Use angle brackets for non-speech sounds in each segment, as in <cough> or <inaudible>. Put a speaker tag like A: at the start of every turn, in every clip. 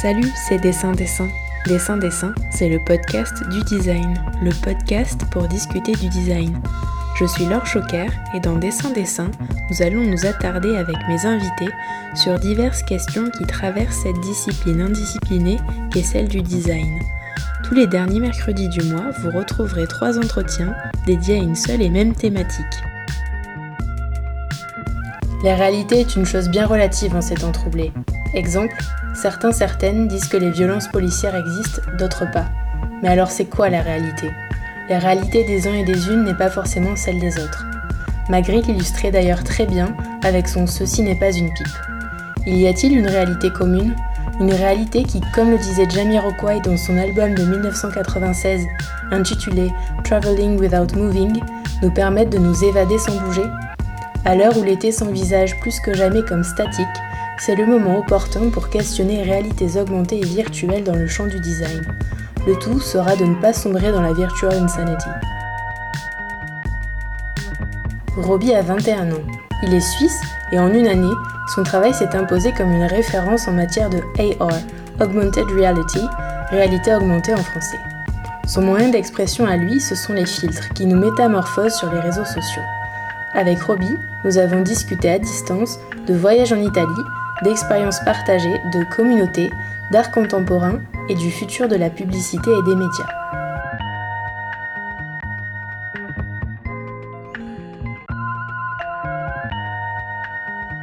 A: Salut, c'est Dessin Dessin. Dessin Dessin, c'est le podcast du design, le podcast pour discuter du design. Je suis Laure Choquer et dans Dessin Dessin, nous allons nous attarder avec mes invités sur diverses questions qui traversent cette discipline indisciplinée qu'est celle du design. Tous les derniers mercredis du mois, vous retrouverez trois entretiens dédiés à une seule et même thématique. La réalité est une chose bien relative en ces temps troublés. Exemple, certains certaines disent que les violences policières existent, d'autres pas. Mais alors c'est quoi la réalité? La réalité des uns et des unes n'est pas forcément celle des autres. Magritte l'illustrait d'ailleurs très bien avec son Ceci n'est pas une pipe. Il y a-t-il une réalité commune? Une réalité qui, comme le disait Jamiroquai dans son album de 1996 intitulé Traveling Without Moving, nous permette de nous évader sans bouger? À l'heure où l'été s'envisage plus que jamais comme statique, c'est le moment opportun pour questionner réalités augmentées et virtuelles dans le champ du design. Le tout sera de ne pas sombrer dans la virtual insanity. Robbie a 21 ans. Il est suisse et en une année, son travail s'est imposé comme une référence en matière de AR, Augmented Reality, réalité augmentée en français. Son moyen d'expression à lui, ce sont les filtres qui nous métamorphosent sur les réseaux sociaux. Avec Robbie, nous avons discuté à distance de voyages en Italie, d'expériences partagées, de communautés, d'art contemporain et du futur de la publicité et des médias.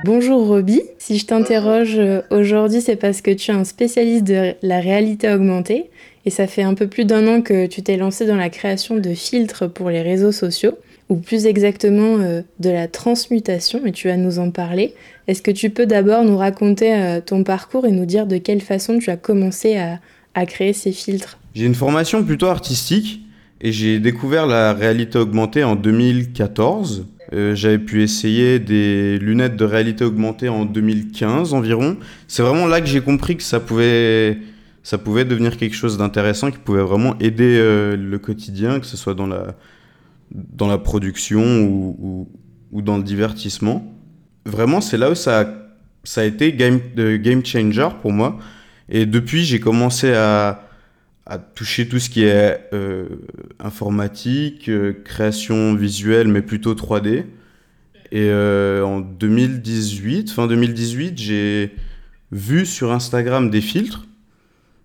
A: Bonjour Robbie, si je t'interroge euh, aujourd'hui c'est parce que tu es un spécialiste de la réalité augmentée et ça fait un peu plus d'un an que tu t'es lancé dans la création de filtres pour les réseaux sociaux ou plus exactement euh, de la transmutation, et tu vas nous en parler. Est-ce que tu peux d'abord nous raconter euh, ton parcours et nous dire de quelle façon tu as commencé à, créer ces filtres?
B: J'ai une formation plutôt artistique et j'ai découvert la réalité augmentée en 2014. Euh, j'avais pu essayer des lunettes de réalité augmentée en 2015 environ. C'est vraiment là que j'ai compris que ça pouvait, ça pouvait devenir quelque chose d'intéressant, qui pouvait vraiment aider le quotidien, que ce soit dans la, dans la production ou, ou, dans le divertissement. Vraiment, c'est là où ça a, ça a été game, game changer pour moi. Et depuis, j'ai commencé à, à, toucher tout ce qui est euh, informatique, euh, création visuelle, mais plutôt 3D. Et euh, en 2018, fin 2018, j'ai vu sur Instagram des filtres.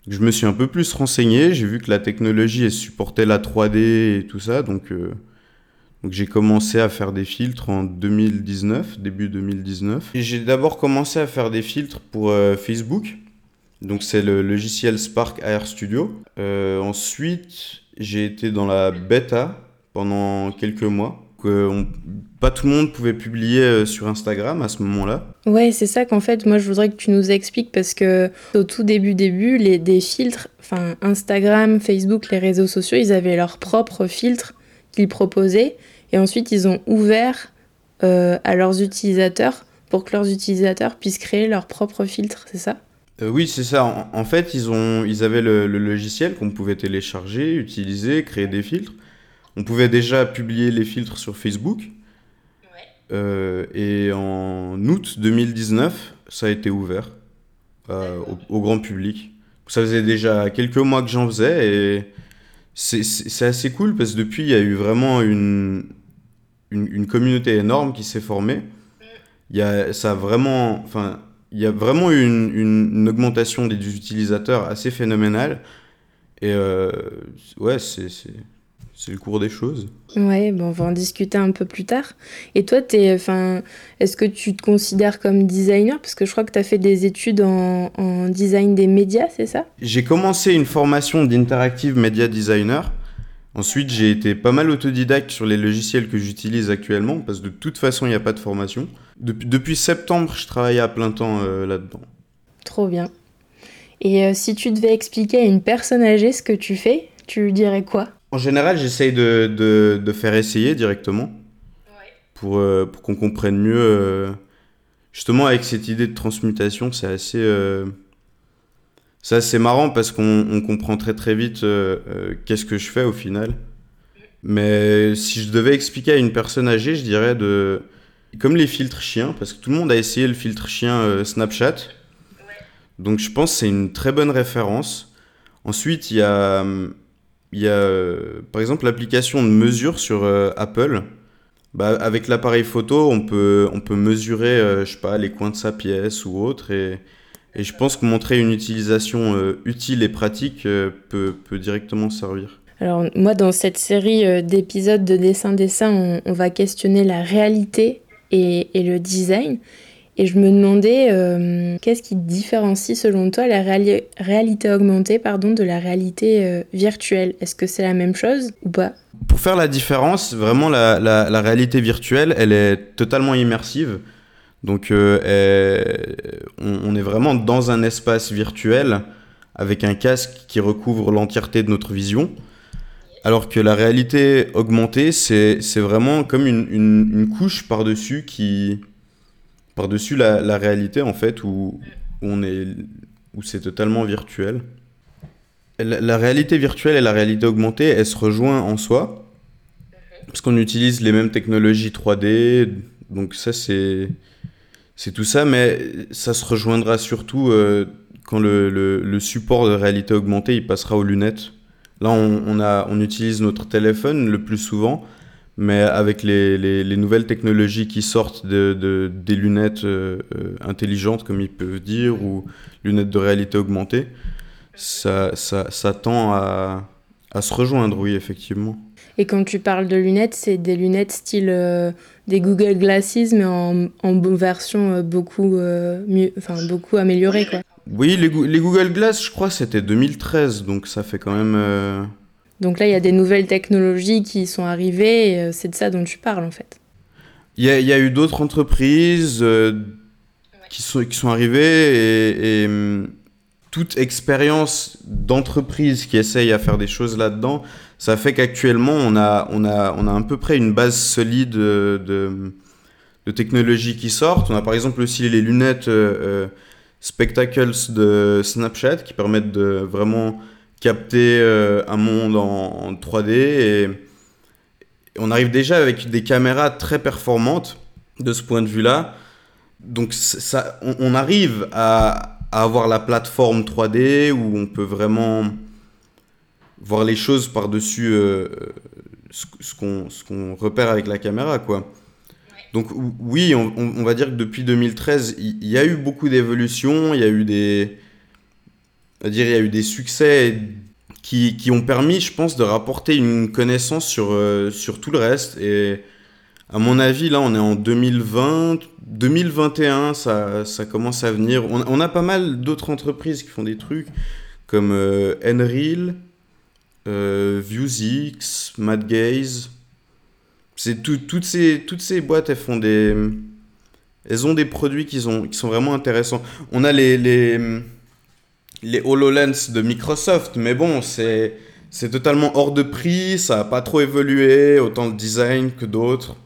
B: Je me suis un peu plus renseigné, j'ai vu que la technologie supportait la 3D et tout ça, donc donc j'ai commencé à faire des filtres en 2019, début 2019. Et j'ai d'abord commencé à faire des filtres pour euh, Facebook. Donc c'est le logiciel Spark AR Studio. Euh, ensuite, j'ai été dans la bêta pendant quelques mois. Que pas tout le monde pouvait publier euh, sur Instagram à ce moment-là.
A: Ouais, c'est ça qu'en fait, moi je voudrais que tu nous expliques parce que au tout début début, les des filtres, enfin Instagram, Facebook, les réseaux sociaux, ils avaient leurs propres filtres qu'ils proposaient et ensuite, ils ont ouvert euh, à leurs utilisateurs pour que leurs utilisateurs puissent créer leur propre filtre, c'est ça?
B: Euh, Oui, c'est ça. En, fait, ils, ont, ils avaient le, logiciel qu'on pouvait télécharger, utiliser, créer des filtres. On pouvait déjà publier les filtres sur Facebook. Euh, et en août 2019, ça a été ouvert au, au, grand public. Ça faisait déjà quelques mois que j'en faisais et c'est assez cool parce que depuis, il y a eu vraiment une, une, communauté énorme qui s'est formée. Il y a, ça vraiment, enfin, il y a vraiment une, une, augmentation des utilisateurs assez phénoménale. Et euh, ouais, c'est c'est le cours des choses.
A: Ouais, bon, on va en discuter un peu plus tard. Et toi, es, est-ce que tu te considères comme designer? Parce que je crois que tu as fait des études en, en design des médias, c'est ça?
B: J'ai commencé une formation d'interactive media designer. Ensuite, j'ai été pas mal autodidacte sur les logiciels que j'utilise actuellement, parce que de toute façon, il n'y a pas de formation. Depuis, depuis, septembre, je travaille à plein temps euh, là-dedans.
A: Trop bien. Et euh, si tu devais expliquer à une personne âgée ce que tu fais, tu dirais quoi?
B: En général, j'essaye de, de, de, faire essayer directement, pour, euh, pour qu'on comprenne mieux. justement, avec cette idée de transmutation, c'est assez ça, c'est marrant parce qu'on comprend très très vite euh, euh, qu'est-ce que je fais au final. Mais si je devais expliquer à une personne âgée, je dirais de. Comme les filtres chiens, parce que tout le monde a essayé le filtre chien euh, Snapchat. Donc je pense que c'est une très bonne référence. Ensuite, il y a, il y a par exemple l'application de mesure sur Apple. Bah, avec l'appareil photo, on peut, on peut mesurer, je sais pas, les coins de sa pièce ou autre. Et, et je pense que montrer une utilisation utile et pratique peut, peut directement servir.
A: Alors moi, dans cette série euh, d'épisodes de dessin-dessin, on, va questionner la réalité et, le design. Et je me demandais, euh, qu'est-ce qui différencie selon toi la réalité augmentée pardon, de la réalité euh, virtuelle? Est-ce que c'est la même chose ou pas?
B: Pour faire la différence, vraiment la, réalité virtuelle, elle est totalement immersive. Donc on, on, est vraiment dans un espace virtuel avec un casque qui recouvre l'entièreté de notre vision. Alors que la réalité augmentée, c'est vraiment comme une, couche par-dessus qui. Par-dessus la, réalité, en fait, où, on est. où c'est totalement virtuel. La, réalité virtuelle et la réalité augmentée, elles se rejoignent en soi. Parce qu'on utilise les mêmes technologies 3D. Donc, ça, c'est. C'est tout ça, mais ça se rejoindra surtout euh, quand le, le, le support de réalité augmentée il passera aux lunettes. Là, on, a, on utilise notre téléphone le plus souvent, mais avec les, les, nouvelles technologies qui sortent de, des lunettes euh, euh, intelligentes, comme ils peuvent dire, ou lunettes de réalité augmentée, ça, ça, ça tend à, à, se rejoindre, oui, effectivement.
A: Et quand tu parles de lunettes, c'est des lunettes style euh, des Google Glasses, mais en, en version beaucoup, mieux, enfin, beaucoup améliorée, quoi.
B: Oui, les, Google Glass, je crois, c'était 2013, donc ça fait quand même. Euh,
A: donc là, il y a des nouvelles technologies qui sont arrivées, et euh, c'est de ça dont tu parles en fait.
B: Il y, y a, eu d'autres entreprises euh, qui, sont, qui sont arrivées, et, hum, toute expérience d'entreprise qui essaye à faire des choses là-dedans, ça fait qu'actuellement, on a, on, a, on a à peu près une base solide de, de, technologies qui sortent. On a par exemple aussi les lunettes spectacles de Snapchat qui permettent de vraiment capter euh, un monde en, 3D et, on arrive déjà avec des caméras très performantes de ce point de vue-là. Donc ça, on, arrive à, avoir la plateforme 3D où on peut vraiment voir les choses par-dessus euh, ce, ce qu'on repère avec la caméra, quoi. Donc oui, on, va dire que depuis 2013, il y, a eu beaucoup d'évolutions, il y a eu des, dire, il y a eu des succès qui, qui, ont permis, je pense, de rapporter une connaissance sur, euh, sur tout le reste. Et à mon avis, là, on est en 2020, 2021, ça, ça commence à venir. On, a pas mal d'autres entreprises qui font des trucs comme euh, Enreal, euh, Madgaze c'est toutes ces toutes ces boîtes elles font des elles ont des produits qui sont qui sont vraiment intéressants on a les les HoloLens de Microsoft mais bon c'est c'est totalement hors de prix ça a pas trop évolué autant le design que d'autres.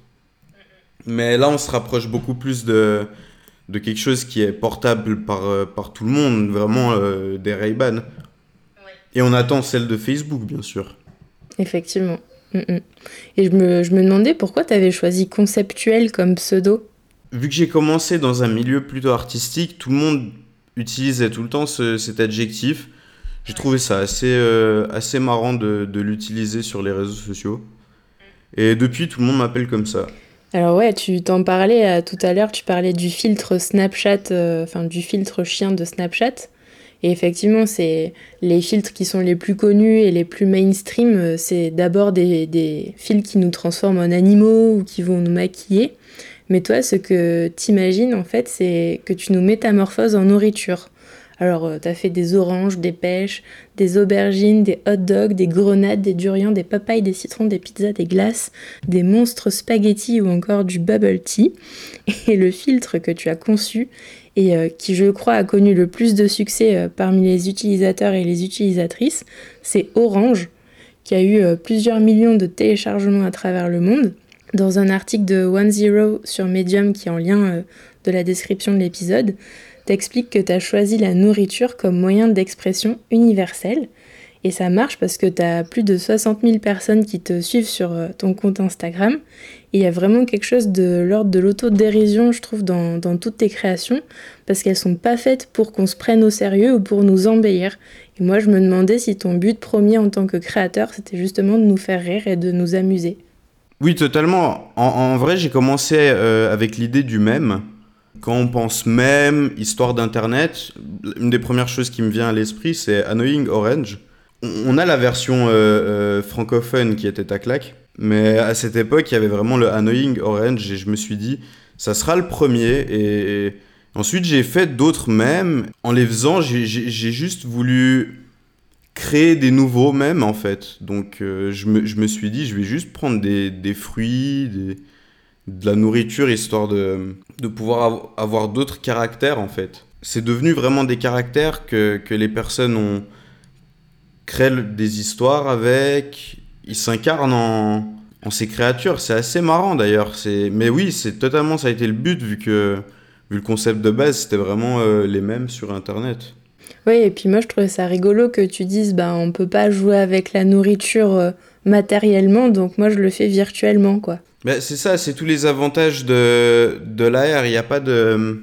B: Mais là on se rapproche beaucoup plus de de quelque chose qui est portable par euh, par tout le monde vraiment euh, des Ray-Ban. Et on attend celle de Facebook bien sûr.
A: Effectivement. Mm, mm. Et je me, je me, demandais pourquoi tu avais choisi conceptuel comme pseudo?
B: Vu que j'ai commencé dans un milieu plutôt artistique, tout le monde utilisait tout le temps ce, cet adjectif. J'ai trouvé ça assez, euh, assez marrant de, de l'utiliser sur les réseaux sociaux. Et depuis, tout le monde m'appelle comme ça.
A: Alors ouais, tu t'en parlais euh, tout à l'heure, tu parlais du filtre Snapchat, euh, enfin du filtre chien de Snapchat. Et effectivement, c'est les filtres qui sont les plus connus et les plus mainstream, c'est d'abord des, des, filtres qui nous transforment en animaux ou qui vont nous maquiller. Mais toi, ce que t'imagines, en fait, c'est que tu nous métamorphoses en nourriture. Alors, euh, tu fait des oranges, des pêches, des aubergines, des hot dogs, des grenades, des durians, des papayes, des citrons, des pizzas, des glaces, des monstres spaghettis ou encore du bubble tea. <laughs> Et le filtre que tu as conçu, et euh, qui, je crois, a connu le plus de succès euh, parmi les utilisateurs et les utilisatrices, c'est Orange, qui a eu plusieurs millions de téléchargements à travers le monde. Dans un article de One Zero sur Medium qui est en lien de la description de l'épisode, t'expliques que tu as choisi la nourriture comme moyen d'expression universel Et ça marche parce que tu as plus de 60 000 personnes qui te suivent sur euh, ton compte Instagram. Il y a vraiment quelque chose de l'ordre de l'autodérision, je trouve, dans, dans, toutes tes créations, parce qu'elles sont pas faites pour qu'on se prenne au sérieux ou pour nous embellir. Et moi, je me demandais si ton but premier en tant que créateur, c'était justement de nous faire rire et de nous amuser.
B: Oui, totalement. En, vrai, j'ai commencé euh, avec l'idée du même. Quand on pense même, histoire d'Internet, une des premières choses qui me vient à l'esprit, c'est Annoying Orange. On a la version euh, euh, francophone qui était à claque, mais à cette époque, il y avait vraiment le Annoying Orange et je me suis dit, ça sera le premier. Et ensuite, j'ai fait d'autres mèmes. En les faisant, j'ai juste voulu créer des nouveaux mèmes en fait. Donc euh, je, me, je, me, suis dit, je vais juste prendre des, des fruits, de la nourriture, histoire de, de pouvoir avoir d'autres caractères en fait. C'est devenu vraiment des caractères que, que les personnes ont créé des histoires avec, ils s'incarnent en, en, ces créatures. C'est assez marrant d'ailleurs. Mais oui, c'est totalement ça a été le but vu que vu le concept de base, c'était vraiment euh, les mêmes sur Internet.
A: Oui, et puis moi je trouvais ça rigolo que tu dises bah on peut pas jouer avec la nourriture euh, matériellement, donc moi je le fais virtuellement quoi.
B: Bah, c'est ça, c'est tous les avantages de, de l'AR. Il n'y a pas de,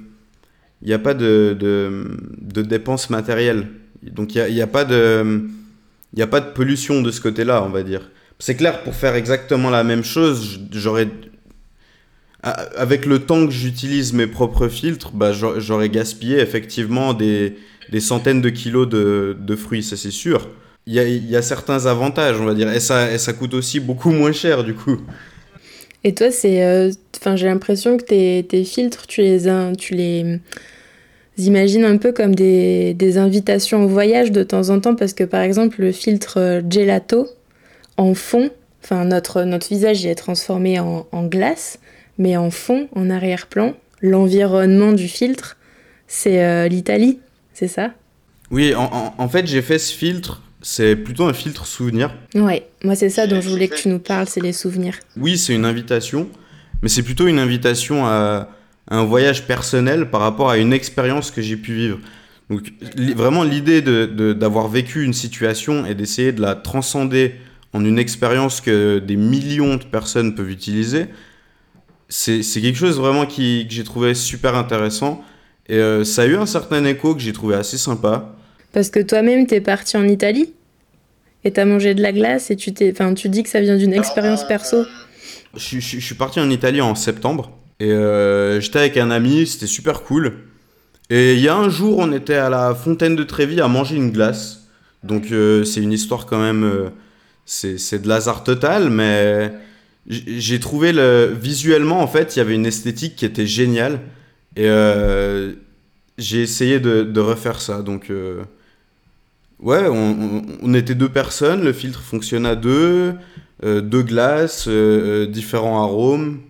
B: il a pas de, de, dépenses matérielles. Donc il n'y a, a, pas de, il a pas de pollution de ce côté-là, on va dire. C'est clair, pour faire exactement la même chose, j'aurais avec le temps que j'utilise mes propres filtres, bah, j'aurais gaspillé effectivement des, des centaines de kilos de, de fruits, ça c'est sûr. Il y, a, il certains avantages, on va dire, et ça, ça coûte aussi beaucoup moins cher du coup.
A: Et toi, c'est, euh, j'ai l'impression que tes, tes, filtres, tu les, tu les imagines un peu comme des, des, invitations au voyage de temps en temps, parce que par exemple, le filtre euh, gelato en fond, enfin, notre, notre visage est transformé en, en glace, mais en fond, en arrière-plan, l'environnement du filtre, c'est euh, l'Italie c'est ça?
B: Oui, en, en, fait, j'ai fait ce filtre. C'est plutôt un filtre souvenir.
A: Ouais, moi c'est ça dont je voulais que tu nous parles, c'est les souvenirs.
B: Oui, c'est une invitation, mais c'est plutôt une invitation à, un voyage personnel par rapport à une expérience que j'ai pu vivre. Donc vraiment l'idée d'avoir de, vécu une situation et d'essayer de la transcender en une expérience que des millions de personnes peuvent utiliser, c'est quelque chose vraiment qui, que j'ai trouvé super intéressant et euh, ça a eu un certain écho que j'ai trouvé assez sympa.
A: Parce que toi-même, t'es parti en Italie et t'as mangé de la glace et tu, t'es, enfin, tu dis que ça vient d'une expérience perso.
B: Je, je, suis parti en Italie en septembre et euh, j'étais avec un ami, c'était super cool. Et il y a un jour, on était à la fontaine de Trévis à manger une glace. Donc euh, c'est une histoire quand même, c'est, c'est de l'hasard total, mais j'ai trouvé le visuellement en fait, il y avait une esthétique qui était géniale. Et euh, j'ai essayé de, de, refaire ça. Donc, euh, ouais, on, on, était deux personnes, le filtre fonctionne à deux, euh, deux glaces, différents arômes.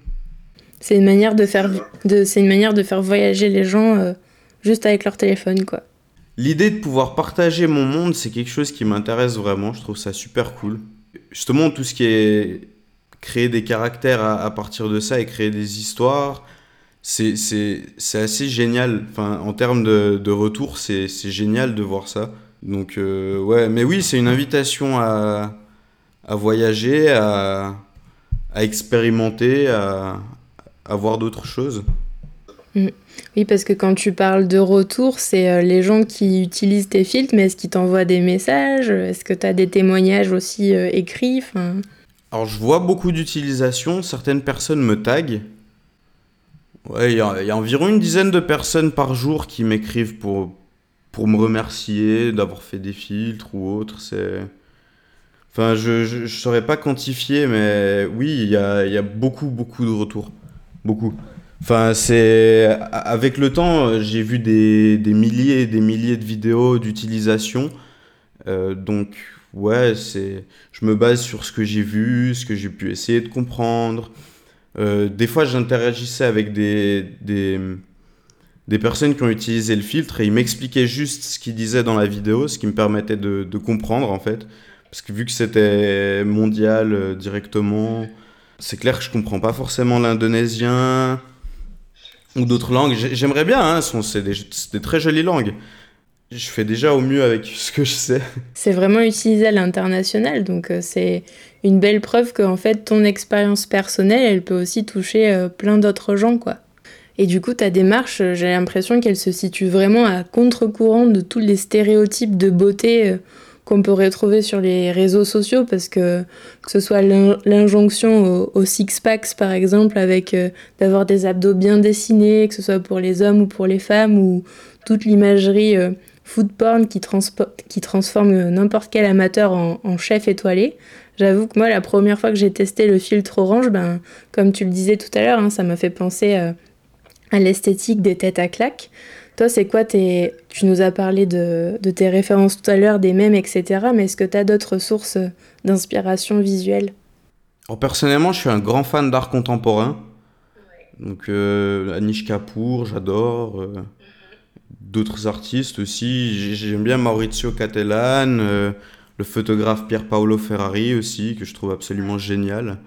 A: C'est une manière de faire, de, c'est une manière de faire voyager les gens juste avec leur téléphone, quoi.
B: L'idée de pouvoir partager mon monde, c'est quelque chose qui m'intéresse vraiment. Je trouve ça super cool. Justement, tout ce qui est créer des caractères à, à partir de ça et créer des histoires, c'est assez génial. Enfin, en termes de, de retour, c'est génial de voir ça. Donc, euh, ouais, mais oui, c'est une invitation à, à voyager, à, à, expérimenter, à, à voir d'autres choses.
A: Mm. Oui, parce que quand tu parles de retour, c'est euh, les gens qui utilisent tes filtres, mais est-ce qu'ils t'envoient des messages? Est-ce que tu as des témoignages aussi euh, écrits?
B: Alors, je vois beaucoup d'utilisation. Certaines personnes me taguent. Ouais, il y, a environ une dizaine de personnes par jour qui m'écrivent pour, pour me remercier d'avoir fait des filtres ou autre. C'est... Enfin, je ne saurais pas quantifier, mais oui, il y a, y a beaucoup, beaucoup de retours. Beaucoup. Enfin, c'est... Avec le temps, j'ai vu des, des, milliers et des milliers de vidéos d'utilisation. Euh, donc, ouais, c'est... Je me base sur ce que j'ai vu, ce que j'ai pu essayer de comprendre. Euh, des fois, j'interagissais avec des, des, personnes qui ont utilisé le filtre et ils m'expliquaient juste ce qu'ils disaient dans la vidéo, ce qui me permettait de, de comprendre en fait. Parce que vu que c'était mondial euh, directement, c'est clair que je comprends pas forcément l'indonésien ou d'autres langues. J'aimerais bien, hein, c'est des, des, très jolies langues. je fais déjà au mieux avec <laughs> ce que je sais.
A: C'est vraiment utilisé à l'international, donc euh, c'est une belle preuve que fait ton expérience personnelle, elle peut aussi toucher euh, plein d'autres gens, quoi. Et du coup, ta démarche, euh, j'ai l'impression qu'elle se situe vraiment à contre-courant de tous les stéréotypes de beauté qu'on peut retrouver sur les réseaux sociaux, parce que que ce soit l'injonction au, six-packs, par exemple, avec d'avoir des abdos bien dessinés, que ce soit pour les hommes ou pour les femmes, ou toute l'imagerie food porn qui, qui transforme n'importe quel amateur en, chef étoilé. J'avoue que moi, la première fois que j'ai testé le filtre orange, ben, comme tu le disais tout à l'heure, hein, ça m'a fait penser euh, à l'esthétique des têtes à claques. Toi, c'est quoi tes... Tu nous as parlé de, de tes références tout à l'heure, des mèmes, etc. Mais est-ce que tu as d'autres sources d'inspiration visuelle?
B: Personnellement, je suis un grand fan d'art contemporain. Donc, euh, Anish Kapoor, j'adore. Euh, d'autres artistes aussi. J'aime bien Maurizio Cattelan, euh, le photographe Pier Paolo Ferrari aussi, que je trouve absolument génial.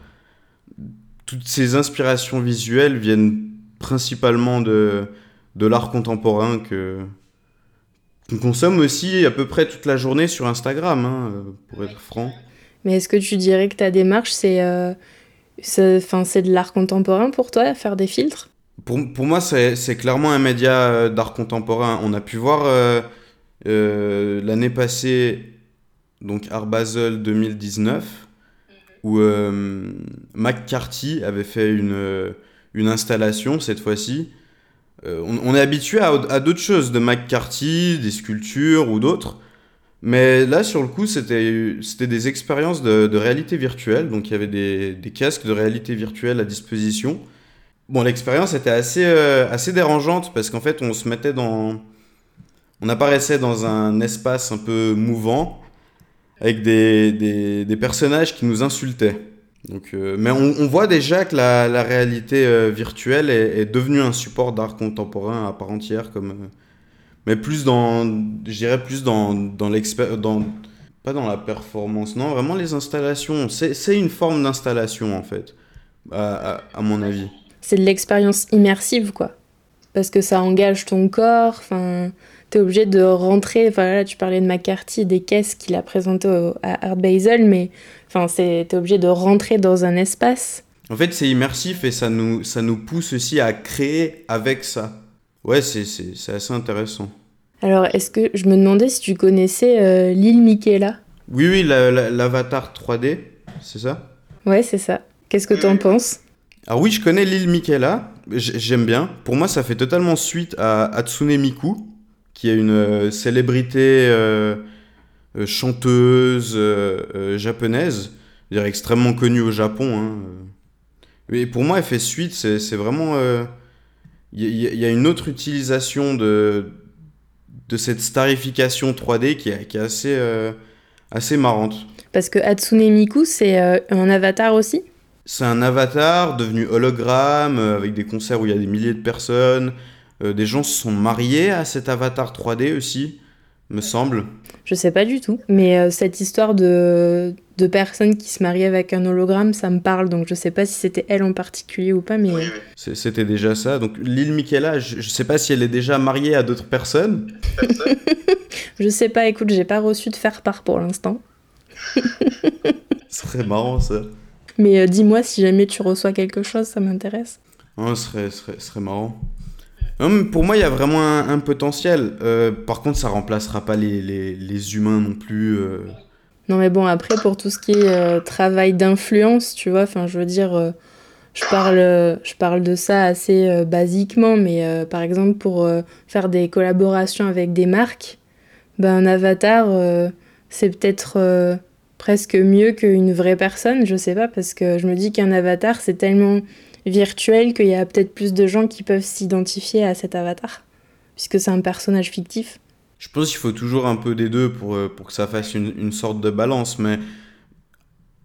B: Toutes ces inspirations visuelles viennent principalement de, de l'art contemporain que qu'on consomme aussi à peu près toute la journée sur Instagram, hein, pour être franc.
A: Mais est-ce que tu dirais que ta démarche, c'est euh, c'est de l'art contemporain pour toi, faire des filtres?
B: Pour, pour moi, c'est clairement un média euh, d'art contemporain. On a pu voir euh, euh, l'année passée, donc Art Basel 2019, où McCarthy avait fait une, une installation cette fois-ci. On, est habitué à, à d'autres choses, de McCarthy, des sculptures ou d'autres. Mais là, sur le coup, c'était des expériences de, de, réalité virtuelle. Donc, il y avait des, des casques de réalité virtuelle à disposition. Bon, l'expérience était assez, euh, assez dérangeante parce qu'en fait, on se mettait dans. On apparaissait dans un espace un peu mouvant avec des, des, personnages qui nous insultaient. Donc, euh, mais on, voit déjà que la, la réalité euh, virtuelle est, devenue un support d'art contemporain à part entière, comme, mais plus dans, je dirais plus dans, dans l'expérience, pas dans la performance, non, vraiment les installations. C'est une forme d'installation en fait, à, à mon avis
A: c'est de l'expérience immersive, quoi. Parce que ça engage ton corps, enfin, t'es obligé de rentrer, enfin là, tu parlais de McCarthy, des caisses qu'il a présentées à Art Basel, mais enfin, t'es obligé de rentrer dans un espace.
B: En fait, c'est immersif et ça nous, ça nous pousse aussi à créer avec ça. Ouais, c'est assez intéressant.
A: Alors, est-ce que je me demandais si tu connaissais euh, l'île Michaela?
B: Oui, oui, l'avatar 3D, c'est ça?
A: Ouais, c'est ça. Qu'est-ce que t'en penses?
B: Alors oui, je connais l'île Michaela, j'aime bien. Pour moi, ça fait totalement suite à Hatsune Miku, qui est une euh, célébrité euh, euh, chanteuse japonaise, dire extrêmement connue au Japon. Hein. Et pour moi, elle fait suite, c'est vraiment... Il y, a une autre utilisation de, de cette starification 3D qui est, qui est assez, assez marrante.
A: Parce que Hatsune Miku, c'est un avatar aussi?
B: C'est un avatar devenu hologramme euh, avec des concerts où il y a des milliers de personnes. Euh, des gens se sont mariés à cet avatar 3D aussi, me semble.
A: Je sais pas du tout, mais euh, cette histoire de, de personnes qui se marient avec un hologramme, ça me parle, donc je sais pas si c'était elle en particulier ou pas, mais...
B: C'était déjà ça, donc l'île Michaela, je, je, sais pas si elle est déjà mariée à d'autres personnes. <laughs>
A: je sais pas, écoute, j'ai pas reçu de faire part pour l'instant. <laughs>
B: Ce serait marrant ça.
A: Mais euh, dis-moi si jamais tu reçois quelque chose, ça m'intéresse.
B: Oh, ce serait, serait, serait marrant. pour moi, il y a vraiment un, potentiel. Euh, par contre, ça remplacera pas les, les, les humains non plus. Euh.
A: Non, mais bon, après, pour tout ce qui est travail d'influence, tu vois, enfin, je veux dire, je, parle, je parle de ça assez basiquement, mais par exemple, pour faire des collaborations avec des marques, ben, un avatar, c'est peut-être presque mieux qu'une vraie personne, je sais pas, parce que je me dis qu'un avatar, c'est tellement virtuel qu'il y a peut-être plus de gens qui peuvent s'identifier à cet avatar, puisque c'est un personnage fictif.
B: Je pense qu'il faut toujours un peu des deux pour, euh, pour que ça fasse une, une sorte de balance, mais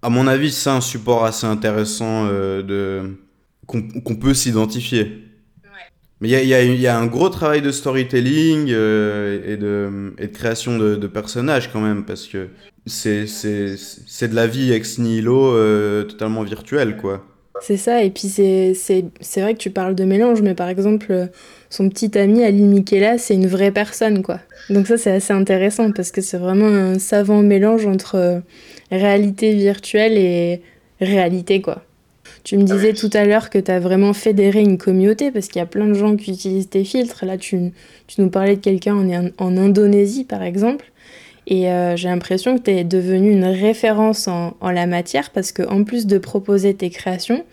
B: à mon avis, c'est un support assez intéressant euh, qu'on peut s'identifier. Mais il y a, un gros travail de storytelling euh, et, de, création de, personnages quand même, parce que c'est de la vie ex nihilo euh, totalement virtuelle, quoi.
A: C'est ça, et puis c'est vrai que tu parles de mélange, mais par exemple, son petit ami Ali Michela, c'est une vraie personne, quoi. Donc ça, c'est assez intéressant, parce que c'est vraiment un savant mélange entre réalité virtuelle et réalité, quoi. Tu me disais tout à l'heure que tu as vraiment fédéré une communauté parce qu'il y a plein de gens qui utilisent tes filtres. Là, tu, tu nous parlais de quelqu'un en, en, Indonésie, par exemple. Et euh, j'ai l'impression que tu es devenu une référence en, en la matière parce qu'en plus de proposer tes créations,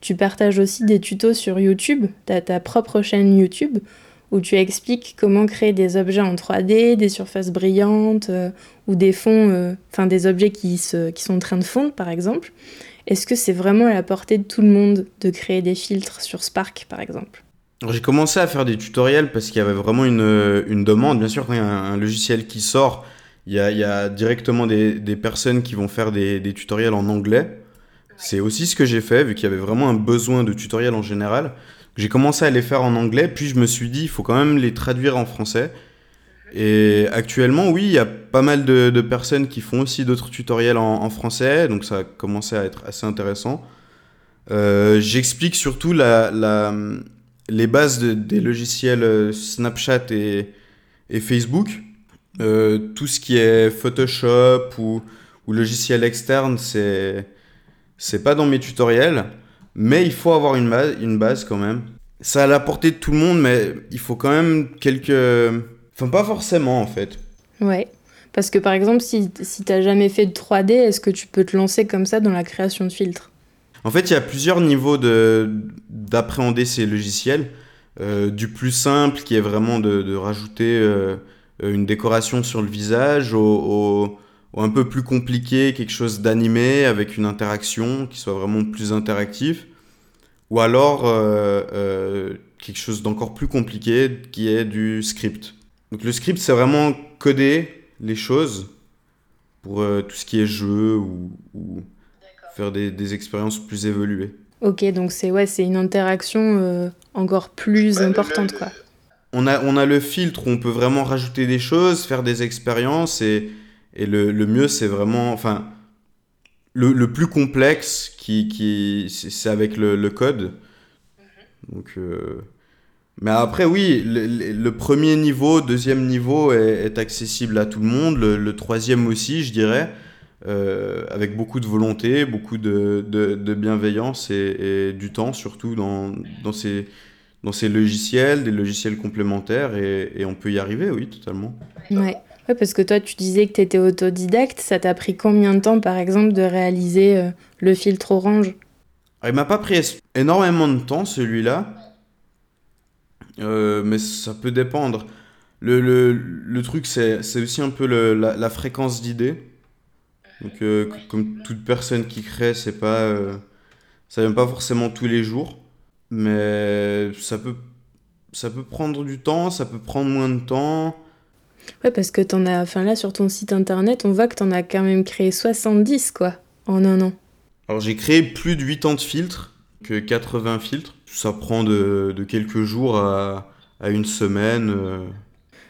A: tu partages aussi des tutos sur YouTube. Tu as ta propre chaîne YouTube où tu expliques comment créer des objets en 3D, des surfaces brillantes euh, ou des fonds, euh, enfin des objets qui, se, qui sont en train de fondre par exemple. Est-ce que c'est vraiment à la portée de tout le monde de créer des filtres sur Spark par exemple?
B: J'ai commencé à faire des tutoriels parce qu'il y avait vraiment une, une, demande. Bien sûr, quand il y a un, logiciel qui sort, il y a, il y a directement des, des, personnes qui vont faire des, des tutoriels en anglais. C'est aussi ce que j'ai fait, vu qu'il y avait vraiment un besoin de tutoriels en général. J'ai commencé à les faire en anglais, puis je me suis dit, il faut quand même les traduire en français. Et actuellement, oui, il y a pas mal de, personnes qui font aussi d'autres tutoriels en, français, donc ça a commencé à être assez intéressant. Euh, j'explique surtout la, les bases des logiciels euh, Snapchat et, Facebook. Euh, tout ce qui est Photoshop ou, ou logiciel externe, c'est pas dans mes tutoriels. Mais il faut avoir une base, une base quand même. Ça a la portée de tout le monde, mais il faut quand même quelques... Enfin, pas forcément en fait.
A: Ouais. Parce que par exemple, si, si t'as jamais fait de 3D, est-ce que tu peux te lancer comme ça dans la création de filtres?
B: En fait, il y a plusieurs niveaux d'appréhender ces logiciels. Euh, du plus simple, qui est vraiment de, de rajouter euh, une décoration sur le visage, au, un peu plus compliqué, quelque chose d'animé avec une interaction qui soit vraiment plus interactif, ou alors euh, euh, quelque chose d'encore plus compliqué qui est du script. Donc le script c'est vraiment coder les choses pour euh, tout ce qui est jeu ou, faire des, des, expériences plus évoluées.
A: Ok, donc c'est ouais, c'est une interaction encore plus importante quoi.
B: On a, on a le filtre où on peut vraiment rajouter des choses, faire des expériences et et le, le mieux, c'est vraiment. Enfin, le, le, plus complexe, qui, qui, c'est avec le, le code. Mhm. Donc. Euh, mais après, oui, le, le, premier niveau, deuxième niveau est, est, accessible à tout le monde. Le, troisième aussi, je dirais, euh, avec beaucoup de volonté, beaucoup de, de, de bienveillance et, et, du temps, surtout dans, dans, ces, dans ces logiciels, des logiciels complémentaires. Et, et on peut y arriver, oui, totalement.
A: Ouais. Ouais, parce que toi, tu disais que tu étais autodidacte. Ça t'a pris combien de temps, par exemple, de réaliser euh, le filtre orange?
B: Ah, Il m'a pas pris énormément de temps, celui-là. Euh, mais ça peut dépendre. Le, le, le truc, c'est aussi un peu le, la, la, fréquence d'idées. Donc, euh, comme toute personne qui crée, c'est pas, ça vient pas forcément tous les jours. Mais ça peut, ça peut prendre du temps, ça peut prendre moins de temps.
A: Ouais, parce que t'en as. Enfin, là, sur ton site internet, on voit que t'en as quand même créé 70, quoi, en un an.
B: Alors, j'ai créé plus de 80 filtres que 80 filtres. Ça prend de, quelques jours à, à une semaine. Euh.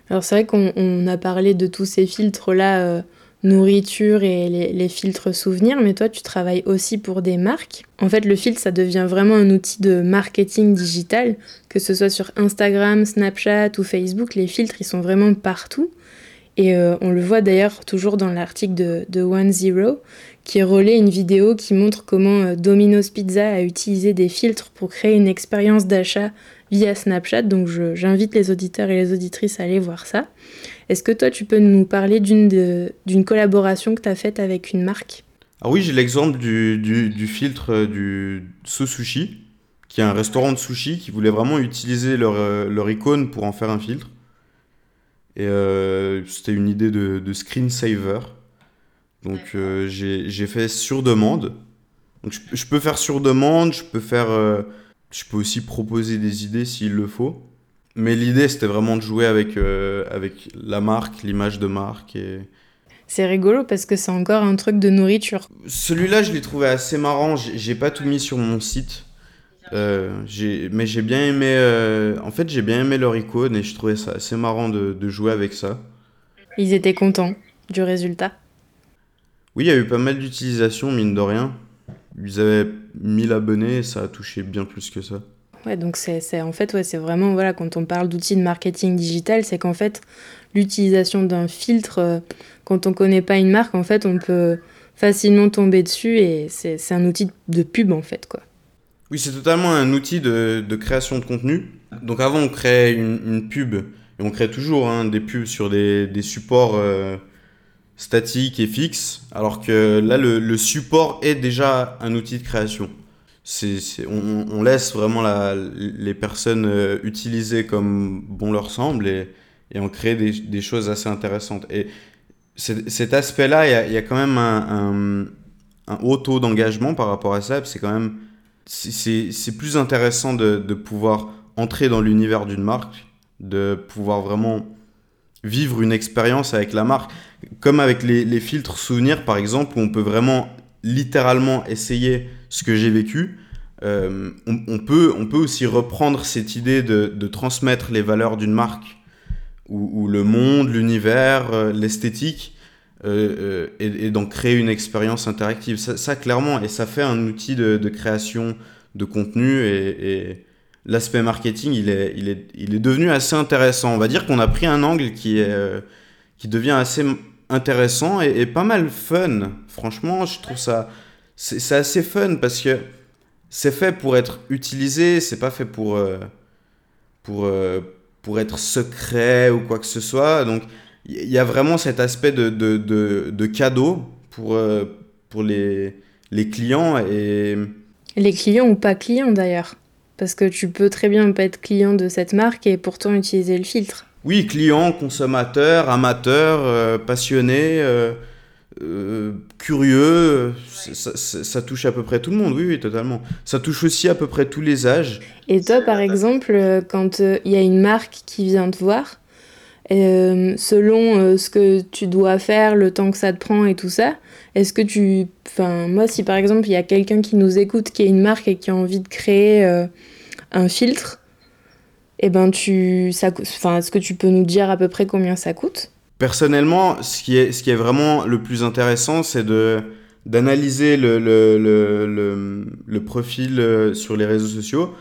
A: Alors, c'est vrai qu'on a parlé de tous ces filtres-là, euh, nourriture et les, les, filtres souvenirs, mais toi, tu travailles aussi pour des marques. En fait, le filtre, ça devient vraiment un outil de marketing digital, que ce soit sur Instagram, Snapchat ou Facebook. Les filtres, ils sont vraiment partout. Et euh, on le voit d'ailleurs toujours dans l'article de, de One Zero, qui relaie une vidéo qui montre comment euh, Domino's Pizza a utilisé des filtres pour créer une expérience d'achat via Snapchat. Donc j'invite les auditeurs et les auditrices à aller voir ça. Est-ce que toi, tu peux nous parler d'une collaboration que tu as faite avec une marque?
B: Ah Oui, j'ai l'exemple du, filtre euh, du So Sushi, qui est un restaurant de sushi qui voulait vraiment utiliser leur icône pour en faire un filtre. Et euh, c'était une idée de, de screensaver. Donc euh, j'ai fait sur demande. Donc je, je, peux faire sur demande, je peux faire, euh, je peux aussi proposer des idées s'il le faut. Mais l'idée c'était vraiment de jouer avec euh, avec la marque, l'image de marque et.
A: C'est rigolo parce que c'est encore un truc de nourriture.
B: Celui-là, je l'ai trouvé assez marrant. J'ai pas tout mis sur mon site. Euh, mais j'ai bien aimé. Euh, en fait, j'ai bien aimé leur icône et je trouvais ça assez marrant de, de, jouer avec ça.
A: Ils étaient contents du résultat
B: Oui, il y a eu pas mal d'utilisation, mine de rien. Ils avaient 1000 abonnés, ça a touché bien plus que ça.
A: Ouais, donc c'est en fait, ouais, c'est vraiment, voilà, quand on parle d'outils de marketing digital, c'est qu'en fait, l'utilisation d'un filtre, euh, quand on connaît pas une marque, en fait, on peut facilement tomber dessus et c'est un outil de pub, en fait, quoi.
B: Oui, c'est totalement un outil de, création de contenu. Donc avant, on créait une, pub, et on crée toujours hein, des pubs sur des, supports euh, statiques et fixes, alors que là, le, support est déjà un outil de création c'est, on, laisse vraiment les personnes euh, utiliser comme bon leur semble et, on crée des, choses assez intéressantes. Et cet aspect-là, il y a, quand même un, un, un haut taux d'engagement par rapport à ça. C'est quand même c'est plus intéressant de, de, pouvoir entrer dans l'univers d'une marque, de pouvoir vraiment vivre une expérience avec la marque, comme avec les, filtres souvenirs par exemple, où on peut vraiment littéralement essayer ce que j'ai vécu, euh, on, peut, on peut aussi reprendre cette idée de, de transmettre les valeurs d'une marque, ou, le monde, l'univers, euh, l'esthétique, euh, et, et d'en créer une expérience interactive. Ça, clairement, et ça fait un outil de, création de contenu, et, l'aspect marketing, il est, il, est, il est devenu assez intéressant. On va dire qu'on a pris un angle qui, est, qui devient assez intéressant et, pas mal fun. Franchement, je trouve ça c'est assez fun parce que c'est fait pour être utilisé, c'est pas fait pour, euh, pour, euh, pour être secret ou quoi que ce soit. Donc il y a vraiment cet aspect de, de, de, de cadeau pour, euh, pour les, les clients. Et...
A: Les clients ou pas clients d'ailleurs. Parce que tu peux très bien pas être client de cette marque et pourtant utiliser le filtre.
B: Oui, client, consommateur, amateur, passionné. Euh, curieux, ça, ça, ça, touche à peu près tout le monde, oui, oui, totalement. Ça touche aussi à peu près tous les âges.
A: Et toi, par exemple, euh, quand il euh, y a une marque qui vient te voir, euh, selon euh, ce que tu dois faire, le temps que ça te prend et tout ça, est-ce que tu... Enfin, moi, si par exemple, il y a quelqu'un qui nous écoute, qui est une marque et qui a envie de créer un filtre, eh ben, tu... Ça, enfin, est-ce que tu peux nous dire à peu près combien ça coûte?
B: Personnellement, ce qui est, ce qui est vraiment le plus intéressant, c'est de d'analyser le, le, le, le, profil euh, sur les réseaux sociaux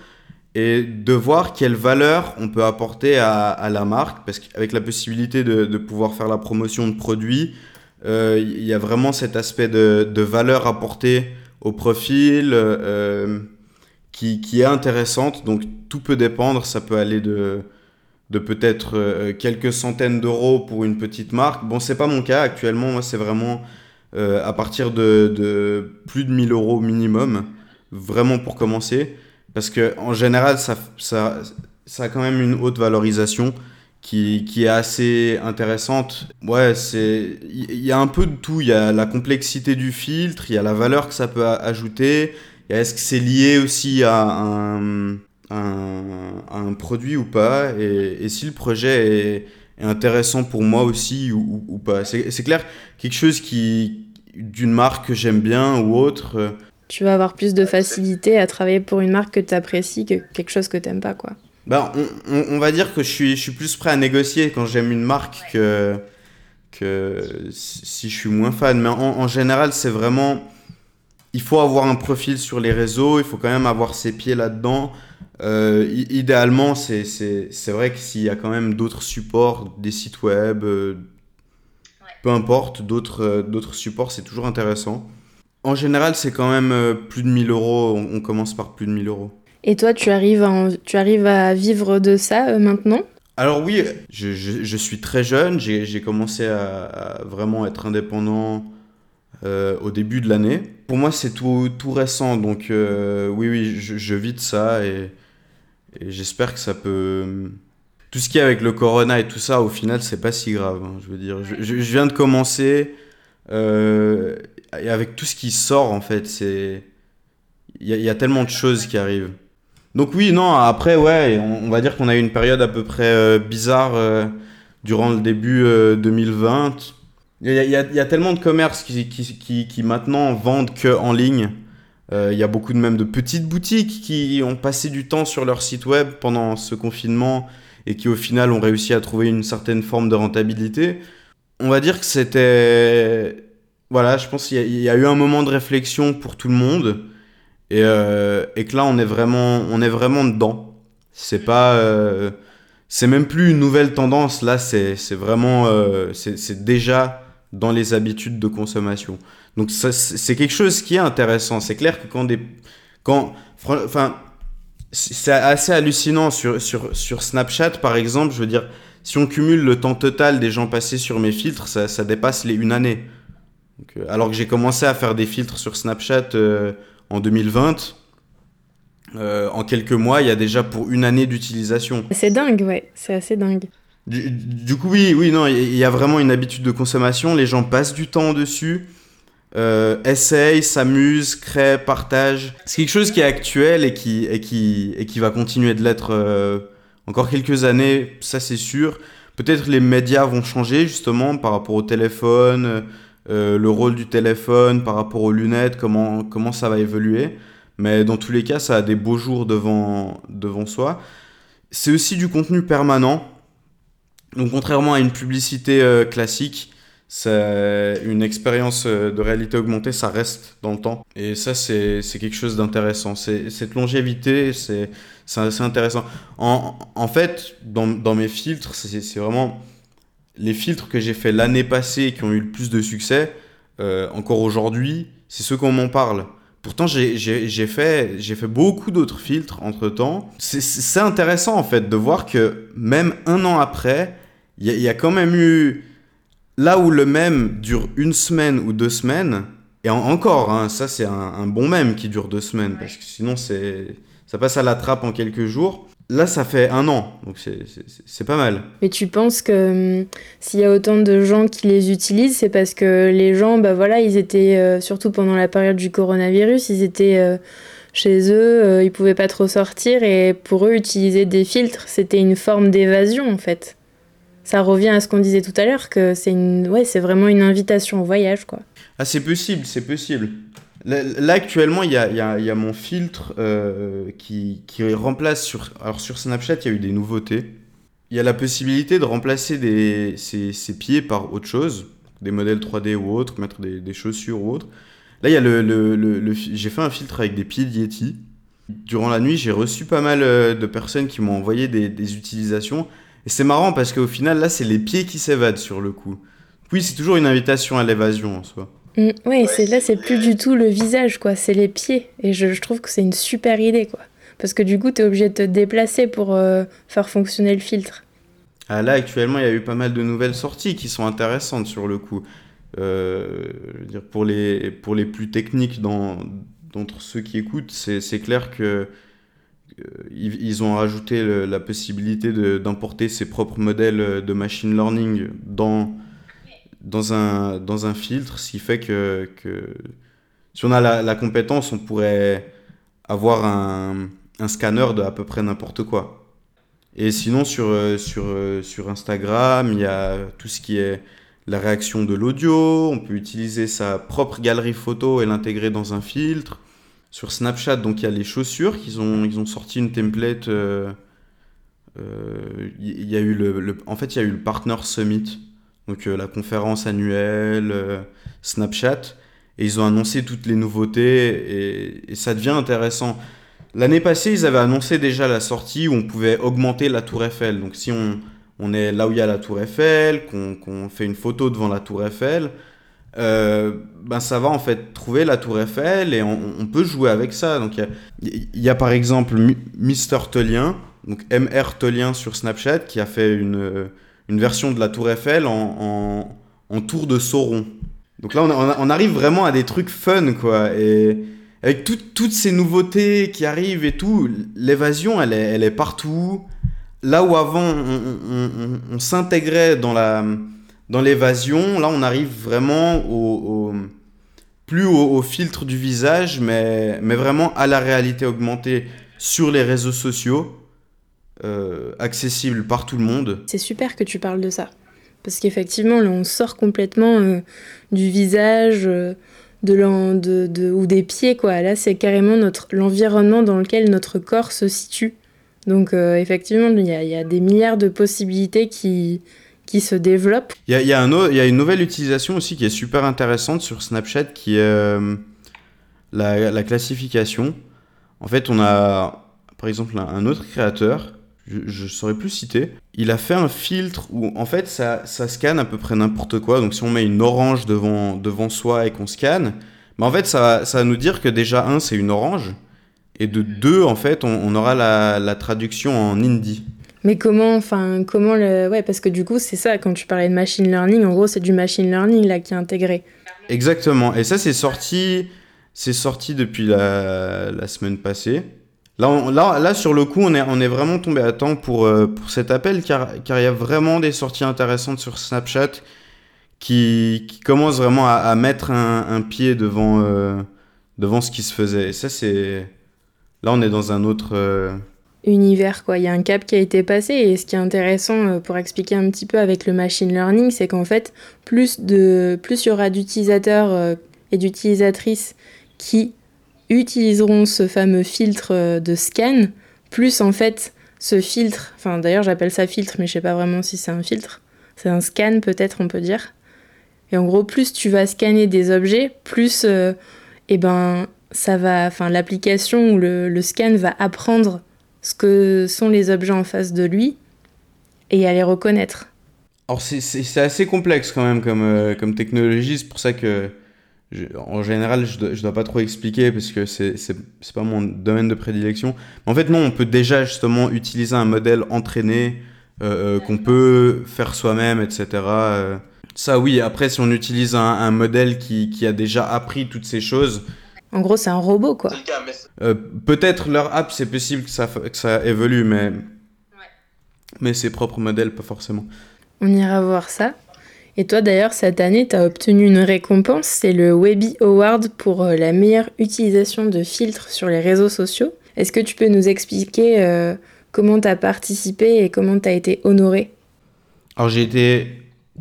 B: et de voir quelle valeur on peut apporter à, la marque, parce qu'avec la possibilité de, pouvoir faire la promotion de produits, euh, il y a vraiment cet aspect de, valeur apportée au profil euh, qui, qui est intéressante. Donc tout peut dépendre, ça peut aller de peut-être euh, quelques centaines d'euros pour une petite marque. Bon, c'est pas mon cas actuellement. Moi, c'est vraiment euh, à partir de, de, plus de 1000 euros minimum, vraiment pour commencer. Parce que en général, ça, ça, ça a quand même une haute valorisation qui, qui est assez intéressante. Ouais, c'est il y a un peu de tout. Il y a la complexité du filtre, il y a la valeur que ça peut ajouter. Est-ce que c'est lié aussi à un, un, un produit ou pas et, si le projet est, est, intéressant pour moi aussi ou, ou, ou pas. C'est clair, quelque chose qui d'une marque que j'aime bien ou autre.
A: Tu vas avoir plus de facilité à travailler pour une marque que tu apprécies que quelque chose que tu n'aimes pas. Quoi.
B: Ben, on, on, on, va dire que je suis, je suis plus prêt à négocier quand j'aime une marque que, que si je suis moins fan. Mais en, en général, c'est vraiment... Il faut avoir un profil sur les réseaux, il faut quand même avoir ses pieds là-dedans. Euh, idéalement, c'est vrai que s'il y a quand même d'autres supports, des sites web, euh, ouais. peu importe, d'autres euh, supports, c'est toujours intéressant. En général, c'est quand même euh, plus de 1000 euros, on, on, commence par plus de 1000 euros.
A: Et toi, tu arrives à, tu arrives à vivre de ça euh, maintenant?
B: Alors oui, je, je, je, suis très jeune, j'ai commencé à, à, vraiment être indépendant au début de l'année. Pour moi, c'est tout, tout récent, donc oui, oui, je, je vis de ça et et j'espère que ça peut. Tout ce qui est avec le corona et tout ça, au final, c'est pas si grave. Hein, je veux dire, je, je, viens de commencer. Euh, et avec tout ce qui sort, en fait, c'est. Il y, a tellement de choses qui arrivent. Donc, oui, non, après, ouais, on, va dire qu'on a eu une période à peu près euh, bizarre euh, durant le début 2020. Il y, y, y a, tellement de commerces qui, qui, qui, qui maintenant vendent que en ligne. Euh, il y a beaucoup de même de petites boutiques qui ont passé du temps sur leur site web pendant ce confinement et qui au final ont réussi à trouver une certaine forme de rentabilité. On va dire que c'était voilà, je pense qu'il y, a eu un moment de réflexion pour tout le monde et, euh, que là on est vraiment, on est vraiment dedans. C'est pas, euh, c'est même plus une nouvelle tendance. Là, c'est vraiment, euh, c'est déjà dans les habitudes de consommation. Donc c'est quelque chose qui est intéressant. C'est clair que quand des, quand, enfin, c'est assez hallucinant sur, sur, sur Snapchat par exemple. Je veux dire, si on cumule le temps total des gens passés sur mes filtres, ça, ça dépasse les une année. Euh, alors que j'ai commencé à faire des filtres sur Snapchat euh, en 2020, euh, en quelques mois, il y a déjà pour une année d'utilisation.
A: C'est dingue, ouais, c'est assez dingue.
B: Du, coup, oui, oui, non, il y a vraiment une habitude de consommation. Les gens passent du temps dessus, essayent, s'amusent, créent, partagent. C'est quelque chose qui est actuel et qui, et qui, et qui va continuer de l'être encore quelques années, ça c'est sûr. Peut-être les médias vont changer justement par rapport au téléphone, euh, le rôle du téléphone par rapport aux lunettes, comment, comment ça va évoluer. Mais dans tous les cas, ça a des beaux jours devant, devant soi. C'est aussi du contenu permanent. Donc contrairement à une publicité euh, classique, c'est une expérience euh, de réalité augmentée, ça reste dans le temps. Et ça, c'est quelque chose d'intéressant. Cette longévité, c'est intéressant. En, en, fait, dans, dans mes filtres, c'est vraiment les filtres que j'ai fait l'année passée qui ont eu le plus de succès, euh, encore aujourd'hui, c'est ceux qu'on m'en parle. Pourtant, j'ai fait, fait beaucoup d'autres filtres entre temps. C'est intéressant en fait de voir que même un an après, il y, a quand même eu. Là où le même dure une semaine ou deux semaines, et encore, hein, ça c'est un, un, bon même qui dure deux semaines, parce que sinon ça passe à la trappe en quelques jours. Là, ça fait un an, donc c'est pas mal.
A: Mais tu penses que hum, s'il y a autant de gens qui les utilisent, c'est parce que les gens, bah voilà, ils étaient, euh, surtout pendant la période du coronavirus, ils étaient euh, chez eux, euh, ils pouvaient pas trop sortir, et pour eux, utiliser des filtres, c'était une forme d'évasion, en fait. Ça revient à ce qu'on disait tout à l'heure, que c'est une... ouais, vraiment une invitation au voyage, quoi.
B: Ah, c'est possible, c'est possible. Là, actuellement, il y a, mon filtre euh, qui, remplace sur. Alors, sur Snapchat, il y a eu des nouveautés. Il y a la possibilité de remplacer ses, pieds par autre chose, des modèles 3D ou autres, mettre des, chaussures ou autre. Là, il y a le, j'ai fait un filtre avec des pieds Yeti. Durant la nuit, j'ai reçu pas mal euh, de personnes qui m'ont envoyé des, des utilisations. Et c'est marrant parce qu'au final, là, c'est les pieds qui s'évadent sur le coup. Oui, c'est toujours une invitation à l'évasion en soi.
A: Mm, oui, c'est là, c'est plus du tout le visage, quoi. C'est les pieds. Et je, trouve que c'est une super idée, quoi. Parce que du coup, tu es obligé de te déplacer pour euh, faire fonctionner le filtre.
B: Ah, là, actuellement, il y a eu pas mal de nouvelles sorties qui sont intéressantes sur le coup. Euh, dire, pour, les, pour les plus techniques d'entre ceux qui écoutent, c'est clair que euh, ils, ont rajouté la possibilité d'importer ses propres modèles de machine learning dans dans un, dans un filtre, ce qui fait que, que si on a la, compétence, on pourrait avoir un, un scanner de à peu près n'importe quoi. Et sinon, sur, euh, sur, euh, sur Instagram, il y a tout ce qui est la réaction de l'audio, on peut utiliser sa propre galerie photo et l'intégrer dans un filtre. Sur Snapchat, donc il y a les chaussures, qu'ils ont, ils ont sorti une template. Euh, il y a eu le, le, en fait, il y a eu le Partner Summit donc euh, la conférence annuelle, euh, Snapchat, et ils ont annoncé toutes les nouveautés, et, ça devient intéressant. L'année passée, ils avaient annoncé déjà la sortie où on pouvait augmenter la tour Eiffel. Donc si on, on est là où il y a la tour Eiffel, qu'on fait une photo devant la tour Eiffel, euh, ben ça va en fait trouver la tour Eiffel et on, peut jouer avec ça. Donc il y, a, par exemple Mister Tolien, donc MR Tolien sur Snapchat qui a fait une, une version de la Tour Eiffel en, tour de Sauron. Donc là, on, arrive vraiment à des trucs fun, quoi. Et avec toutes ces nouveautés qui arrivent et tout, l'évasion, elle est, elle est partout. Là où avant, on, s'intégrait dans la dans l'évasion, là, on arrive vraiment au, plus au, filtre du visage, mais, mais vraiment à la réalité augmentée sur les réseaux sociaux. Euh, accessible par tout le monde.
A: C'est super que tu parles de ça. Parce qu'effectivement, là, on sort complètement euh, du visage euh, de, de, ou des pieds. Quoi. Là, c'est carrément notre, l'environnement dans lequel notre corps se situe. Donc, effectivement, il y, a, y, a, des milliards de possibilités qui, qui se développe.
B: Il y a, y, a y a, une nouvelle utilisation aussi qui est super intéressante sur Snapchat qui est la, la, classification. En fait, on a par exemple un, autre créateur, je ne saurais plus citer, il a fait un filtre où en fait ça, ça scanne à peu près n'importe quoi. Donc si on met une orange devant, devant soi et qu'on scanne, mais en fait ça, ça va nous dire que déjà un c'est une orange et de deux en fait on, on aura la, la traduction en hindi.
A: Mais comment, enfin, comment le. Ouais, parce que du coup, c'est ça, quand tu parlais de machine learning, en gros, c'est du machine learning là qui est intégré.
B: Exactement. Et ça, c'est sorti, c'est sorti depuis la, la semaine passée. Là, là, là, sur le coup, on est, on est vraiment tombé à temps pour, euh, pour cet appel, car, il y a vraiment des sorties intéressantes sur Snapchat qui, qui commencent vraiment à, à mettre un, un, pied devant, euh, devant ce qui se faisait. Et ça, c'est. Là, on est dans un autre. Euh,
A: univers. Quoi. Il y a un cap qui a été passé et ce qui est intéressant euh, pour expliquer un petit peu avec le machine learning, c'est qu'en fait, plus, de, plus il y aura d'utilisateurs et d'utilisatrices qui utiliseront ce fameux filtre euh, de scan, plus en fait ce filtre, enfin d'ailleurs j'appelle ça filtre mais je sais pas vraiment si c'est un filtre, c'est un scan peut-être on peut dire. Et en gros, plus tu vas scanner des objets, plus euh, eh ben, ça va, enfin l'application ou le, le scan va apprendre ce que sont les objets en face de lui et à les reconnaître.
B: Alors c'est assez complexe quand même comme, euh, comme technologie, c'est pour ça que en général je dois, dois pas trop expliquer parce que c'est pas mon domaine de prédilection. en fait non, on peut déjà justement utiliser un modèle entraîné euh, euh, qu'on peut faire soi-même, etc. ça oui, après si on utilise un, un modèle qui, qui, a déjà appris toutes ces choses,
A: en gros, c'est un robot, quoi.
B: Euh, Peut-être leur app, c'est possible que ça, que ça évolue, mais... Ouais. Mais ses propres modèles, pas forcément.
A: On ira voir ça. Et toi, d'ailleurs, cette année, tu as obtenu une récompense. C'est le Webby Award pour euh, la meilleure utilisation de filtres sur les réseaux sociaux. Est-ce que tu peux nous expliquer euh, comment tu as participé et comment tu as été honoré?
B: Alors, j'ai été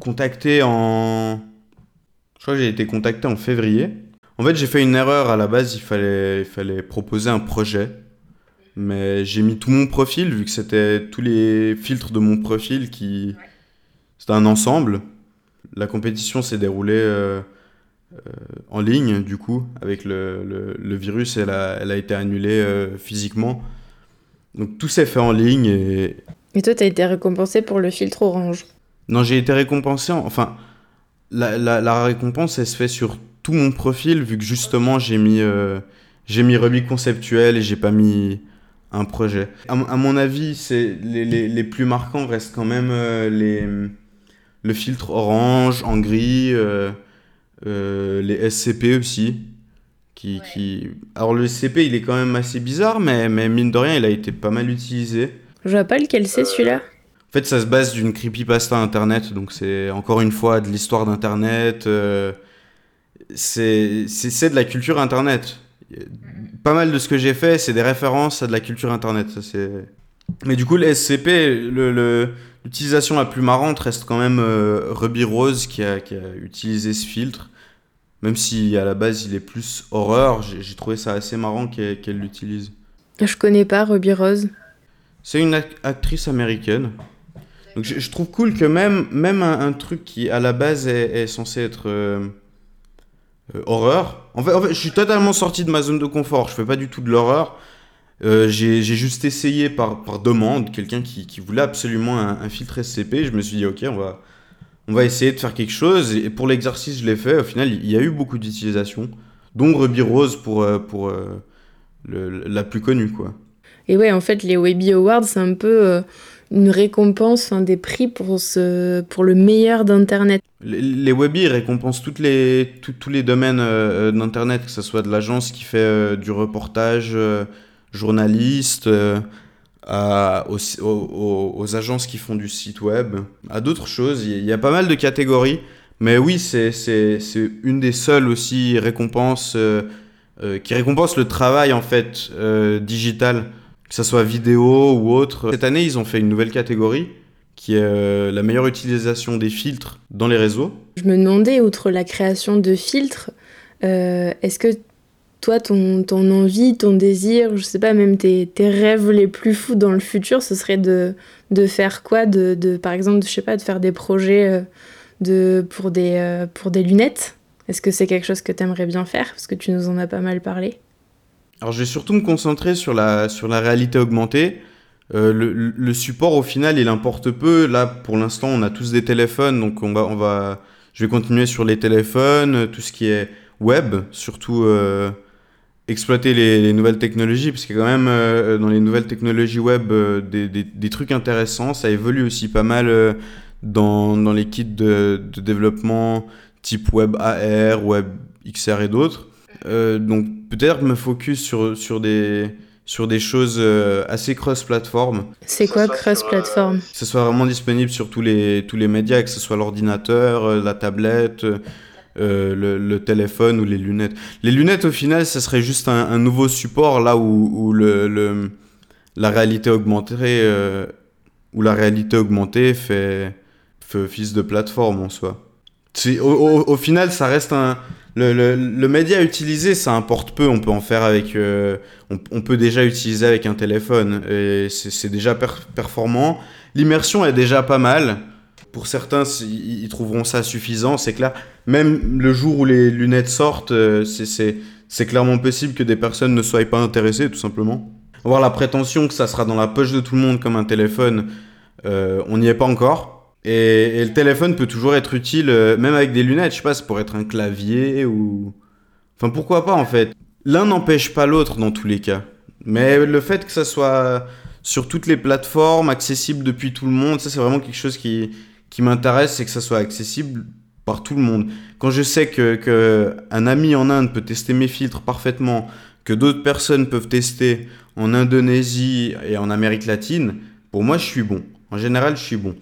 B: contacté en... Je crois que j'ai été contacté en février en fait, j'ai fait une erreur à la base, il fallait, il fallait proposer un projet. Mais j'ai mis tout mon profil, vu que c'était tous les filtres de mon profil qui. C'était un ensemble. La compétition s'est déroulée euh, euh, en ligne, du coup, avec le, le, le virus, elle a, elle a été annulée euh, physiquement. Donc tout s'est fait en ligne et.
A: Et toi, tu as été récompensé pour le filtre orange?
B: Non, j'ai été récompensé. En... Enfin, la, la, la récompense, elle se fait sur tout mon profil, vu que justement j'ai mis, j'ai mis remis conceptuel et j'ai pas mis un projet. À, à mon avis, c'est les, les, les, plus marquants restent quand même euh, les, le filtre orange en gris, euh, euh les SCP aussi. Qui, ouais. qui... Alors le SCP, il est quand même assez bizarre, mais, mais mine de rien, il a été pas mal utilisé.
A: Je vois pas lequel c'est celui-là.
B: En fait, ça se base d'une creepypasta internet, donc c'est encore une fois de l'histoire d'internet. Euh, c'est de la culture internet. Pas mal de ce que j'ai fait, c'est des références à de la culture internet. Ça, Mais du coup, le SCP, le, la plus marrante reste quand même euh, Ruby Rose qui a, qui a, utilisé ce filtre. Même si à la base il est plus horreur, j'ai trouvé ça assez marrant qu'elle qu l'utilise.
A: Je connais pas Ruby Rose.
B: C'est une actrice américaine. Donc je, je, trouve cool que même, même un, un, truc qui à la base est, est censé être. Euh, euh, horreur. En fait, en fait, je suis totalement sorti de ma zone de confort. Je fais pas du tout de l'horreur. Euh, j'ai juste essayé par, par demande, quelqu'un qui, qui, voulait absolument un, un, filtre SCP. Je me suis dit, ok, on va, on va essayer de faire quelque chose. Et pour l'exercice, je l'ai fait. Au final, il y a eu beaucoup d'utilisation, dont Ruby Rose pour, euh, pour euh, le, la plus connue. quoi.
A: Et ouais, en fait, les Webby Awards, c'est un peu euh, une récompense, enfin, des prix pour, ce, pour le meilleur d'Internet.
B: Les, les Webby récompensent toutes les, tout, tous les domaines d'Internet, que ce soit de l'agence qui fait du reportage, euh, journaliste, euh, aux, agences qui font du site web, à d'autres choses. Il y a pas mal de catégories. Mais oui, c'est une des seules aussi récompenses euh, qui récompense le travail en fait digital que ce soit vidéo ou autre. Cette année, ils ont fait une nouvelle catégorie qui est euh, la meilleure utilisation des filtres dans les réseaux.
A: Je me demandais, outre la création de filtres, euh, est-ce que toi, ton, envie, ton désir, je sais pas, même tes, tes rêves les plus fous dans le futur, ce serait de, de faire quoi de, de, Par exemple, je sais pas, de faire des projets euh, de, pour, des, euh, pour des lunettes? Est-ce que c'est quelque chose que tu aimerais bien faire? Parce que tu nous en as pas mal parlé.
B: Alors, je vais surtout me concentrer sur la, sur la réalité augmentée. Euh, le, le, support, au final, il importe peu. Là, pour l'instant, on a tous des téléphones, donc on va, on va, je vais continuer sur les téléphones, tout ce qui est web, surtout exploiter les, nouvelles technologies, parce qu'il y a quand même euh, dans les nouvelles technologies web euh, des, des, des, trucs intéressants. Ça évolue aussi pas mal dans, dans, les kits de, de, développement type web AR, web XR et d'autres. donc peut-être me focus sur, sur des sur des choses assez cross-platform.
A: C'est quoi cross-platform? Que
B: ce soit vraiment disponible sur tous les, tous les médias, que ce soit l'ordinateur, la tablette, euh, le, téléphone ou les lunettes. Les lunettes, au final, ça serait juste un, nouveau support là où, le, la réalité augmentée, euh, où la réalité augmentée fait, fait office de plateforme en soi. Au, au, final, ça reste un. Le, le, média utilisé, ça importe peu. On peut en faire avec. Euh, on, peut déjà utiliser avec un téléphone. Et c'est déjà performant. L'immersion est déjà pas mal pour certains, ils trouveront ça suffisant, c'est clair. Même le jour où les lunettes sortent, euh, c'est clairement possible que des personnes ne soient pas intéressées, tout simplement. Avoir la prétention que ça sera dans la poche de tout le monde comme un téléphone, euh, on n'y est pas encore. Et, le téléphone peut toujours être utile, euh, même avec des lunettes, je sais pas, pour être un clavier ou... Enfin, pourquoi pas en fait L'un n'empêche pas l'autre dans tous les cas. Mais le fait que ça soit sur toutes les plateformes, accessible depuis tout le monde, ça c'est vraiment quelque chose qui, qui m'intéresse, c'est que ça soit accessible par tout le monde. Quand je sais que, que un ami en Inde peut tester mes filtres parfaitement, que d'autres personnes peuvent tester en Indonésie et en Amérique latine, pour moi, je suis bon. En général, je suis bon.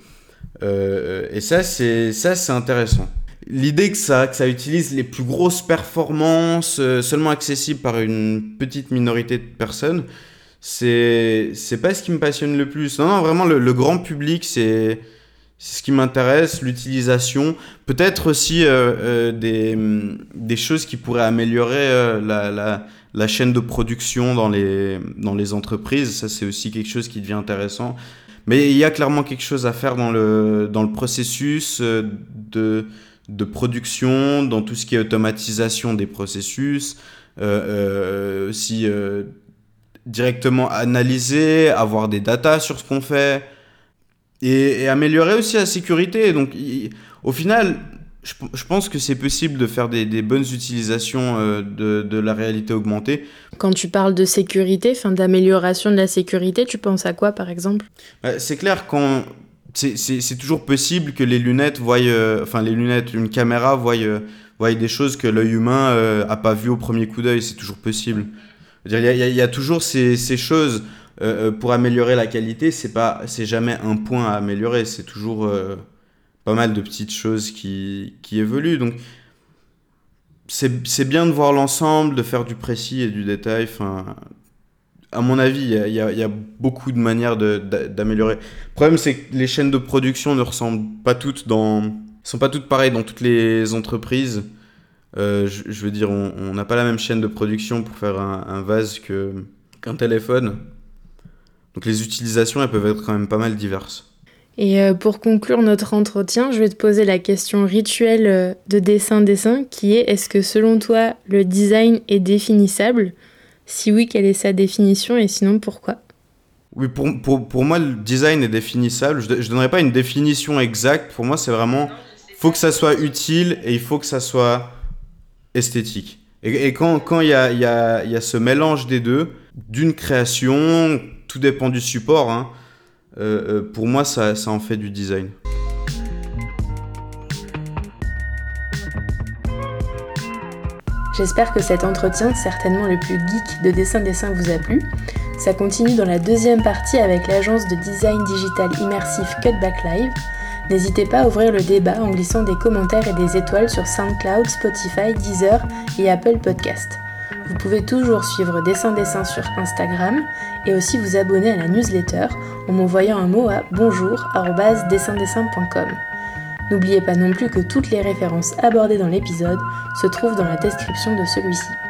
B: Euh, et ça, c'est ça, c'est intéressant. L'idée que ça, que ça utilise les plus grosses performances, euh, seulement accessibles par une petite minorité de personnes, c'est c'est pas ce qui me passionne le plus. Non, non, vraiment, le, le grand public, c'est c'est ce qui m'intéresse, l'utilisation. Peut-être aussi euh, euh, des, des, choses qui pourraient améliorer euh, la, la, la, chaîne de production dans les, dans les entreprises. Ça, c'est aussi quelque chose qui devient intéressant. Mais il y a clairement quelque chose à faire dans le, dans le processus de, de production, dans tout ce qui est automatisation des processus. aussi directement analyser, avoir des datas sur ce qu'on fait et, améliorer aussi la sécurité. Donc, au final, je, je, pense que c'est possible de faire des, des bonnes utilisations euh, de, de, la réalité augmentée.
A: Quand tu parles de sécurité, enfin d'amélioration de la sécurité, tu penses à quoi par exemple?
B: C'est clair quand c'est toujours possible que les lunettes voient, euh, enfin les lunettes, une caméra voie, euh, voie des choses que l'œil humain euh, a pas vu au premier coup d'œil. C'est toujours possible. Il y, y, y, a toujours ces, ces choses. Euh, euh, pour améliorer la qualité, c'est pas, c'est jamais un point à améliorer, c'est toujours euh, pas mal de petites choses qui, qui évoluent. Donc, c'est bien de voir l'ensemble, de faire du précis et du détail. Enfin, à mon avis, il y, y, y a, beaucoup de manières d'améliorer. Le problème, c'est que les chaînes de production ne ressemblent pas toutes dans, sont pas toutes pareilles dans toutes les entreprises. Je, veux dire, on n'a pas la même chaîne de production pour faire un, un vase qu'un téléphone. Donc les utilisations, elles peuvent être quand même pas mal diverses.
A: Et euh, pour conclure notre entretien, je vais te poser la question rituelle euh, de dessin-dessin qui est est-ce que selon toi le design est définissable? Si oui, quelle est sa définition et sinon pourquoi?
B: Oui, pour, pour, pour, moi le design est définissable. Je ne donnerai pas une définition exacte. Pour moi, c'est vraiment il faut que ça soit utile et il faut que ça soit esthétique. Et, et quand il quand y, a, y, a, y a ce mélange des deux, d'une création tout dépend du support. Hein. Euh, euh, pour moi, ça, en fait du design.
A: J'espère que cet entretien, certainement le plus geek de dessin-dessin, vous a plu. Ça continue dans la deuxième partie avec l'agence de design digital immersif Cutback Live. N'hésitez pas à ouvrir le débat en glissant des commentaires et des étoiles sur SoundCloud, Spotify, Deezer et Apple Podcast. Vous pouvez toujours suivre Dessin Dessin sur Instagram et aussi vous abonner à la newsletter en m'envoyant un mot à bonjour@dessindessin.com. N'oubliez pas non plus que toutes les références abordées dans l'épisode se trouvent dans la description de celui-ci.